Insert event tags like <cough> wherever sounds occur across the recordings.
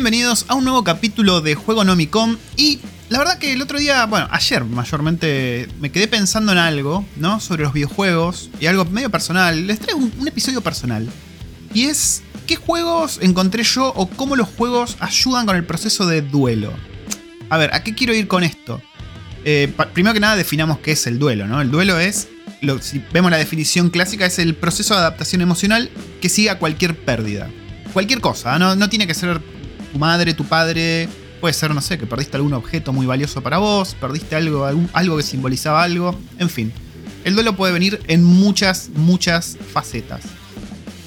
bienvenidos a un nuevo capítulo de Juego Nomicom y la verdad que el otro día, bueno, ayer mayormente me quedé pensando en algo, ¿no? Sobre los videojuegos y algo medio personal. Les traigo un, episodio personal. Y es, ¿qué juegos encontré yo o cómo los juegos ayudan con el proceso de duelo? A ver, ¿a qué quiero ir con esto? Eh, primero que nada definamos qué es el duelo, ¿no? El duelo es, si vemos la definición clásica, es el proceso de adaptación emocional que sigue a cualquier pérdida. Cualquier cosa, ¿no? no tiene que ser tu madre, tu padre, puede ser, no sé, que perdiste algún objeto muy valioso para vos, perdiste algo, algo que simbolizaba algo, en fin. El duelo puede venir en muchas, muchas facetas.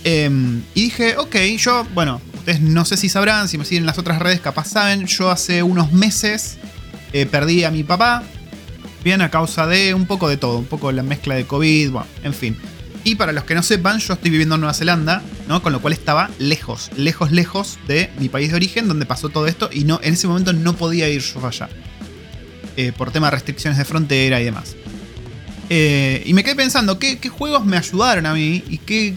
Em, y dije, ok, yo, bueno, ustedes no sé si sabrán, si me siguen en las otras redes, capaz saben, yo hace unos meses eh, perdí a mi papá, bien a causa de un poco de todo, un poco la mezcla de COVID, bueno, en fin. Y para los que no sepan, yo estoy viviendo en Nueva Zelanda, ¿no? Con lo cual estaba lejos, lejos, lejos de mi país de origen, donde pasó todo esto, y no, en ese momento no podía ir yo allá. Eh, por tema de restricciones de frontera y demás. Eh, y me quedé pensando, ¿qué, juegos me ayudaron a mí? ¿Y qué,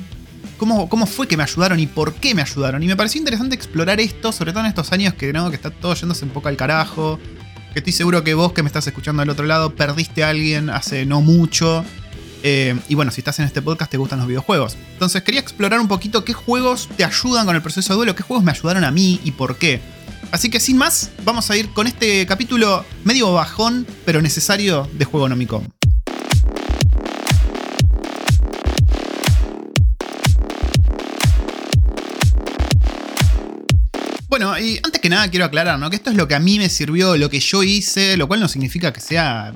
cómo, cómo fue que me ayudaron y por qué me ayudaron? Y me pareció interesante explorar esto, sobre todo en estos años que, ¿no? que está todo yéndose un poco al carajo. Que estoy seguro que vos que me estás escuchando al otro lado perdiste a alguien hace no mucho. Eh, y bueno, si estás en este podcast te gustan los videojuegos. Entonces quería explorar un poquito qué juegos te ayudan con el proceso de duelo, qué juegos me ayudaron a mí y por qué. Así que sin más, vamos a ir con este capítulo medio bajón, pero necesario de Juego Nomicom. Bueno, y antes que nada quiero aclarar, ¿no? Que esto es lo que a mí me sirvió, lo que yo hice, lo cual no significa que sea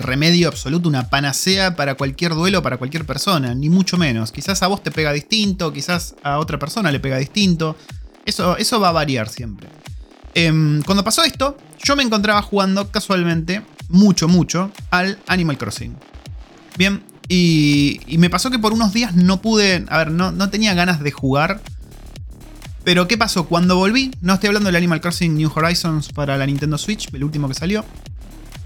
remedio absoluto, una panacea para cualquier duelo, para cualquier persona, ni mucho menos. Quizás a vos te pega distinto, quizás a otra persona le pega distinto. Eso, eso va a variar siempre. Em, cuando pasó esto, yo me encontraba jugando casualmente, mucho, mucho, al Animal Crossing. Bien, y, me pasó que por unos días no pude, a ver, no, no tenía ganas de jugar. Pero ¿qué pasó? Cuando volví, no estoy hablando del Animal Crossing New Horizons para la Nintendo Switch, el último que salió.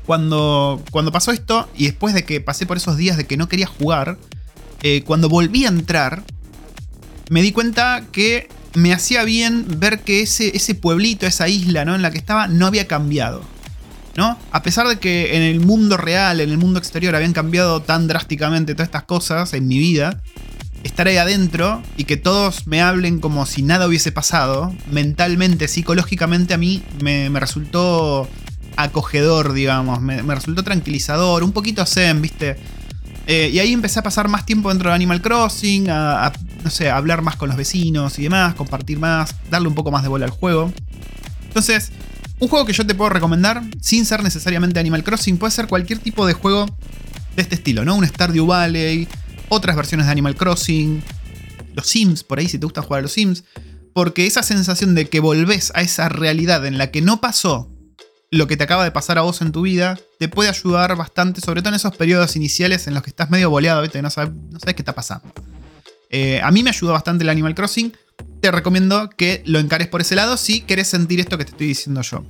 Cuando, cuando pasó esto, y después de que pasé por esos días de que no quería jugar, eh, cuando volví a entrar, me di cuenta que me hacía bien ver que ese, ese pueblito, esa isla ¿no? en la que estaba, no había cambiado. ¿no? A pesar de que en el mundo real, en el mundo exterior, habían cambiado tan drásticamente todas estas cosas en mi vida, estar ahí adentro y que todos me hablen como si nada hubiese pasado, mentalmente, psicológicamente a mí me, me resultó acogedor, digamos, me, resultó tranquilizador, un poquito zen, ¿viste? Eh, y ahí empecé a pasar más tiempo dentro de Animal Crossing, a, a, no sé, a hablar más con los vecinos y demás, compartir más, darle un poco más de bola al juego. Entonces, un juego que yo te puedo recomendar, sin ser necesariamente Animal Crossing, puede ser cualquier tipo de juego de este estilo, ¿no? Un Stardew Valley, otras versiones de Animal Crossing, los Sims, por ahí si te gusta jugar a los Sims, porque esa sensación de que volvés a esa realidad en la que no pasó lo que te acaba de pasar a vos en tu vida, te puede ayudar bastante, sobre todo en esos periodos iniciales en los que estás medio boleado, ¿viste? No sabes, no sabes qué está pasando. Eh, a mí me ayudó bastante el Animal Crossing. Te recomiendo que lo encares por ese lado si querés sentir esto que te estoy diciendo yo.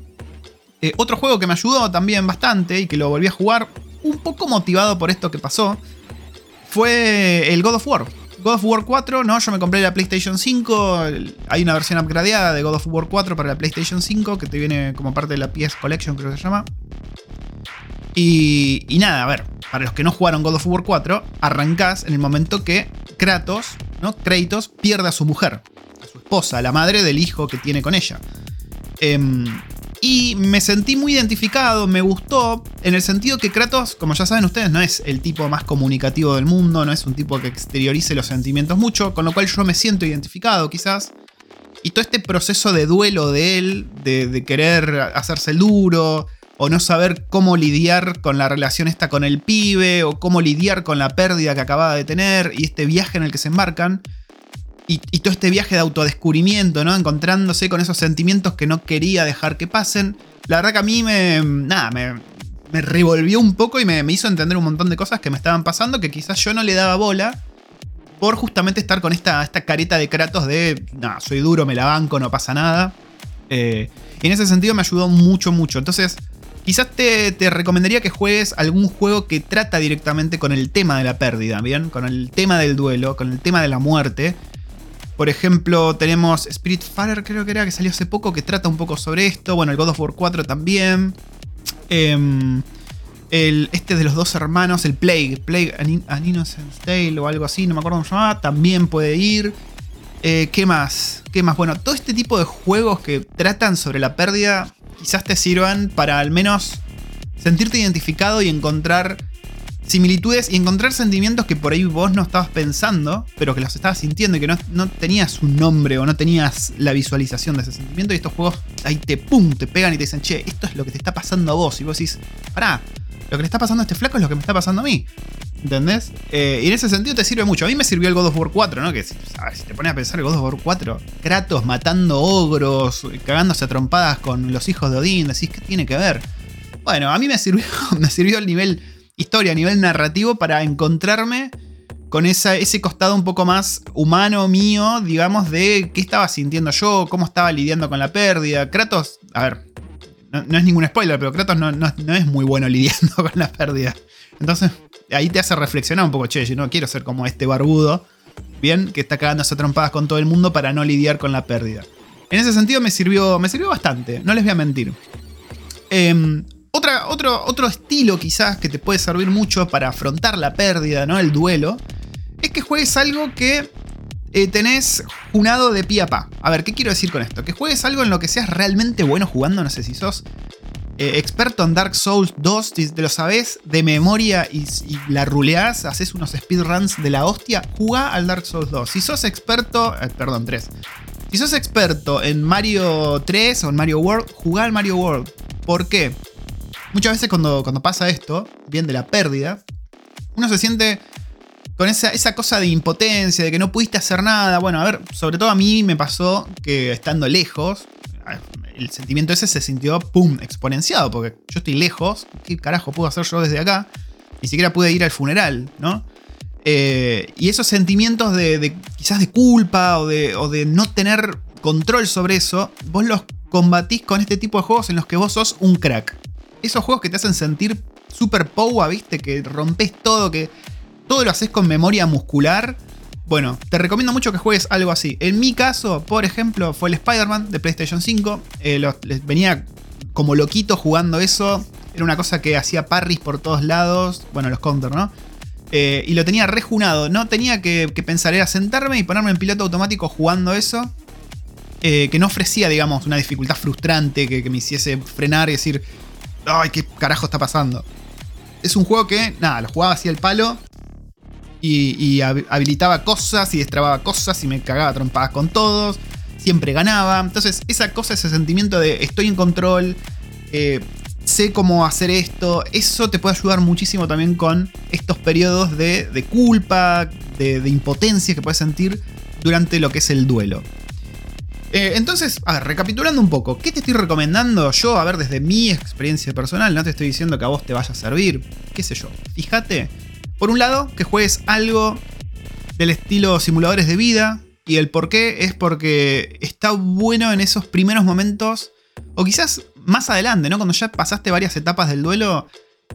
Eh, otro juego que me ayudó también bastante y que lo volví a jugar un poco motivado por esto que pasó fue el God of War. God of War 4, no, yo me compré la PlayStation 5. el- Hay una versión upgradeada de God of War 4 para la PlayStation 5 que te viene como parte de la PS Collection, creo que se llama. Y, y nada, a ver, para los que no jugaron God of War 4, arrancás en el momento que Kratos, ¿no? Kratos pierde a su mujer, a su esposa, a la madre del hijo que tiene con ella. Em, y me sentí muy identificado, me gustó, en el sentido que Kratos, como ya saben ustedes, no es el tipo más comunicativo del mundo, no es un tipo que exteriorice los sentimientos mucho, con lo cual yo me siento identificado quizás. Y todo este proceso de duelo de él, de, querer hacerse el duro, o no saber cómo lidiar con la relación esta con el pibe, o cómo lidiar con la pérdida que acababa de tener, y este viaje en el que se embarcan. Y, todo este viaje de autodescubrimiento, ¿no? Encontrándose con esos sentimientos que no quería dejar que pasen. La verdad que a mí me. Nada, me, revolvió un poco y me, me hizo entender un montón de cosas que me estaban pasando que quizás yo no le daba bola. Por justamente estar con esta, esta careta de Kratos de. Nada, soy duro, me la banco, no pasa nada. Eh, y en ese sentido me ayudó mucho, mucho. Entonces, quizás te, te recomendaría que juegues algún juego que trata directamente con el tema de la pérdida, ¿bien? Con el tema del duelo, con el tema de la muerte. Por ejemplo, tenemos Spirit Spiritfarer, creo que era, que salió hace poco, que trata un poco sobre esto. Bueno, el God of War 4 también. Em, el, este de los dos hermanos, el Plague, Plague An, Innocent Tale o algo así, no me acuerdo cómo se llamaba, también puede ir. Eh, ¿Qué más? ¿Qué más? Bueno, todo este tipo de juegos que tratan sobre la pérdida quizás te sirvan para al menos sentirte identificado y encontrar similitudes y encontrar sentimientos que por ahí vos no estabas pensando, pero que los estabas sintiendo y que no, tenías un nombre o no tenías la visualización de ese sentimiento. Y estos juegos ahí te pum, te pegan y te dicen, che, esto es lo que te está pasando a vos. Y vos decís, pará, lo que le está pasando a este flaco es lo que me está pasando a mí. ¿Entendés? Eh, y en ese sentido te sirve mucho. A mí me sirvió el God of War 4, ¿no? Que si, si te pones a pensar el God of War 4, Kratos matando ogros, cagándose a trompadas con los hijos de Odín, decís, ¿qué tiene que ver? Bueno, a mí me sirvió, <laughs> me sirvió el nivel historia, a nivel narrativo, para encontrarme con ese costado un poco más humano mío, digamos, de qué estaba sintiendo yo, cómo estaba lidiando con la pérdida. Kratos, a ver, no, es ningún spoiler, pero Kratos no, es muy bueno <laughs> lidiando con la pérdida. Entonces, ahí te hace reflexionar un poco, che, yo no quiero ser como este barbudo, bien, que está cagándose trompadas con todo el mundo para no lidiar con la pérdida. En ese sentido me sirvió, me sirvió bastante, no les voy a mentir. Eh, otro, otro estilo quizás que te puede servir mucho para afrontar la pérdida, ¿no? El duelo, es que juegues algo que eh, tenés junado de pie a pa. A ver, ¿qué quiero decir con esto? Que juegues algo en lo que seas realmente bueno jugando, no sé si sos eh, experto en Dark Souls 2, si te lo sabes de memoria y, la ruleás, haces unos speedruns de la hostia, jugá al Dark Souls 2. Si sos experto, eh, perdón, 3. Si sos experto en Mario 3 o en Mario World, jugá al Mario World. ¿Por qué? Muchas veces cuando, cuando pasa esto, bien de la pérdida, uno se siente con esa, esa, cosa de impotencia, de que no pudiste hacer nada. Bueno, a ver, sobre todo a mí me pasó que estando lejos, el sentimiento ese se sintió, ¡pum!, exponenciado, porque yo estoy lejos, ¿qué carajo puedo hacer yo desde acá? Ni siquiera pude ir al funeral, ¿no? Eh, y esos sentimientos de, quizás de culpa o de, o de no tener control sobre eso, vos los combatís con este tipo de juegos en los que vos sos un crack esos juegos que te hacen sentir super power, ¿viste? Que rompes todo, que todo lo haces con memoria muscular. Bueno, te recomiendo mucho que juegues algo así. En mi caso, por ejemplo, fue el Spider-Man de PlayStation 5. Eh, venía como loquito jugando eso. Era una cosa que hacía parries por todos lados. Bueno, los counter, ¿no? Eh, y lo tenía rejunado. No tenía que, pensar, era sentarme y ponerme en piloto automático jugando eso. Eh, que no ofrecía, digamos, una dificultad frustrante que, que me hiciese frenar y decir, ay, qué carajo está pasando. Es un juego que, nada, lo jugaba así al palo y, habilitaba cosas y destrababa cosas y me cagaba trompadas con todos. Siempre ganaba. Entonces, esa cosa, ese sentimiento de estoy en control, eh, sé cómo hacer esto, eso te puede ayudar muchísimo también con estos periodos de, culpa, de, de impotencia que puedes sentir durante lo que es el duelo. Eh, entonces, a ver, recapitulando un poco, ¿qué te estoy recomendando yo? A ver, desde mi experiencia personal, no te estoy diciendo que a vos te vaya a servir, qué sé yo. Fíjate, por un lado, que juegues algo del estilo simuladores de vida, y el por qué es porque está bueno en esos primeros momentos, o quizás más adelante, ¿no? Cuando ya pasaste varias etapas del duelo,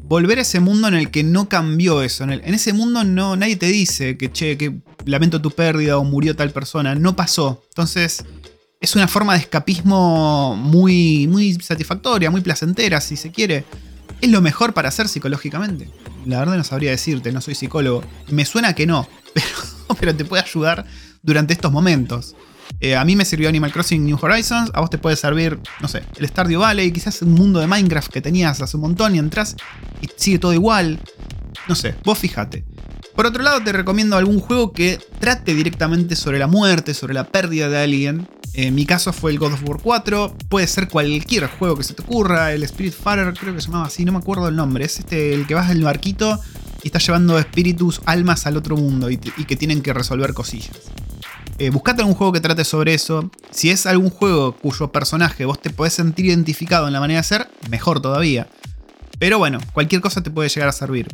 volver a ese mundo en el que no cambió eso. En, en, ese mundo no, nadie te dice que, che, que lamento tu pérdida o murió tal persona. No pasó. Entonces, es una forma de escapismo muy, muy satisfactoria, muy placentera, si se quiere. Es lo mejor para hacer psicológicamente. La verdad no sabría decirte, no soy psicólogo. Me suena que no, <laughs> pero, te puede ayudar durante estos momentos. Eh, a mí me sirvió Animal Crossing New Horizons, a vos te puede servir, no sé, el Stardew Valley, quizás un mundo de Minecraft que tenías hace un montón y entras y sigue todo igual. No sé, vos fíjate. Por otro lado, te recomiendo algún juego que trate directamente sobre la muerte, sobre la pérdida de alguien, en mi caso fue el God of War 4. Puede ser cualquier juego que se te ocurra. El Spirit Fighter, creo que se llamaba así, no me acuerdo el nombre. Es este el que vas del barquito y estás llevando espíritus, almas al otro mundo y, que tienen que resolver cosillas. Eh, buscate algún juego que trate sobre eso. Si es algún juego cuyo personaje vos te podés sentir identificado en la manera de ser, mejor todavía. Pero bueno, cualquier cosa te puede llegar a servir.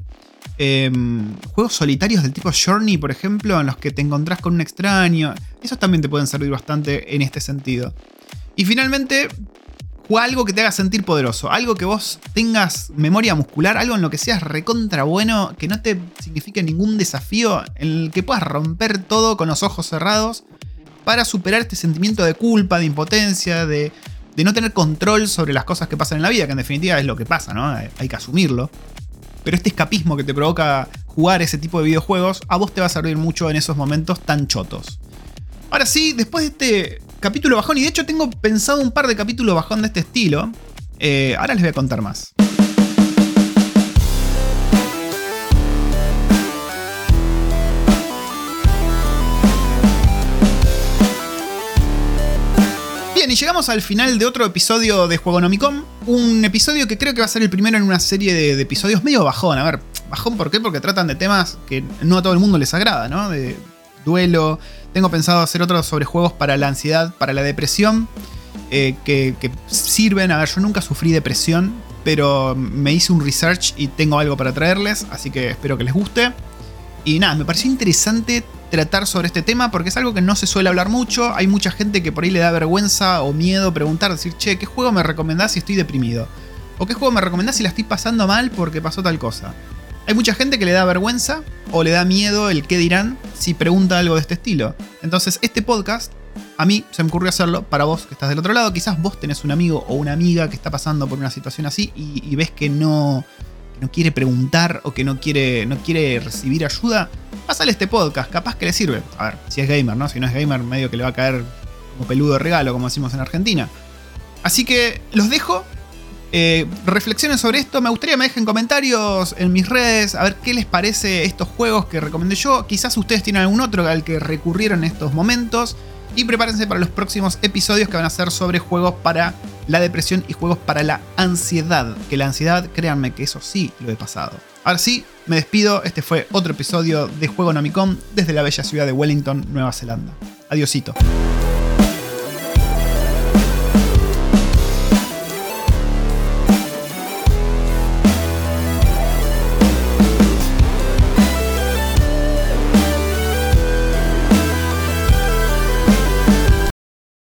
Em, juegos solitarios del tipo Journey, por ejemplo, en los que te encontrás con un extraño. Esos también te pueden servir bastante en este sentido. Y finalmente, juega algo que te haga sentir poderoso. Algo que vos tengas memoria muscular, algo en lo que seas recontra bueno, que no te signifique ningún desafío, en el que puedas romper todo con los ojos cerrados para superar este sentimiento de culpa, de impotencia, de, de no tener control sobre las cosas que pasan en la vida, que en definitiva es lo que pasa, ¿no? Hay que asumirlo. Pero este escapismo que te provoca jugar ese tipo de videojuegos, a vos te va a servir mucho en esos momentos tan chotos. Ahora sí, después de este capítulo bajón, y de hecho tengo pensado un par de capítulos bajón de este estilo, eh, ahora les voy a contar más. Bien, y llegamos al final de otro episodio de Juego Nomicom. Un episodio que creo que va a ser el primero en una serie de, episodios medio bajón. A ver, bajón, ¿por qué? Porque tratan de temas que no a todo el mundo les agrada, ¿no? De duelo, tengo pensado hacer otros sobre juegos para la ansiedad, para la depresión, eh, que, sirven. A ver, yo nunca sufrí depresión, pero me hice un research y tengo algo para traerles, así que espero que les guste. Y nada, me pareció interesante tratar sobre este tema porque es algo que no se suele hablar mucho. Hay mucha gente que por ahí le da vergüenza o miedo preguntar, decir, che, ¿qué juego me recomendás si estoy deprimido? ¿O qué juego me recomendás si la estoy pasando mal porque pasó tal cosa? Hay mucha gente que le da vergüenza o le da miedo el qué dirán si pregunta algo de este estilo. Entonces, este podcast, a mí se me ocurrió hacerlo para vos que estás del otro lado. Quizás vos tenés un amigo o una amiga que está pasando por una situación así y, ves que no, no quiere preguntar o que no quiere, no quiere recibir ayuda. Pásale este podcast, capaz que le sirve. A ver, si es gamer, ¿no? Si no es gamer, medio que le va a caer como peludo regalo, como decimos en Argentina. Así que los dejo eh, reflexionen sobre esto. Me gustaría que me dejen comentarios en mis redes. A ver qué les parece estos juegos que recomendé yo. Quizás ustedes tienen algún otro al que recurrieron en estos momentos. Y prepárense para los próximos episodios que van a ser sobre juegos para la depresión y juegos para la ansiedad. Que la ansiedad, créanme que eso sí lo he pasado. Ahora sí, me despido. Este fue otro episodio de Juego Nomicom desde la bella ciudad de Wellington, Nueva Zelanda. Adiosito.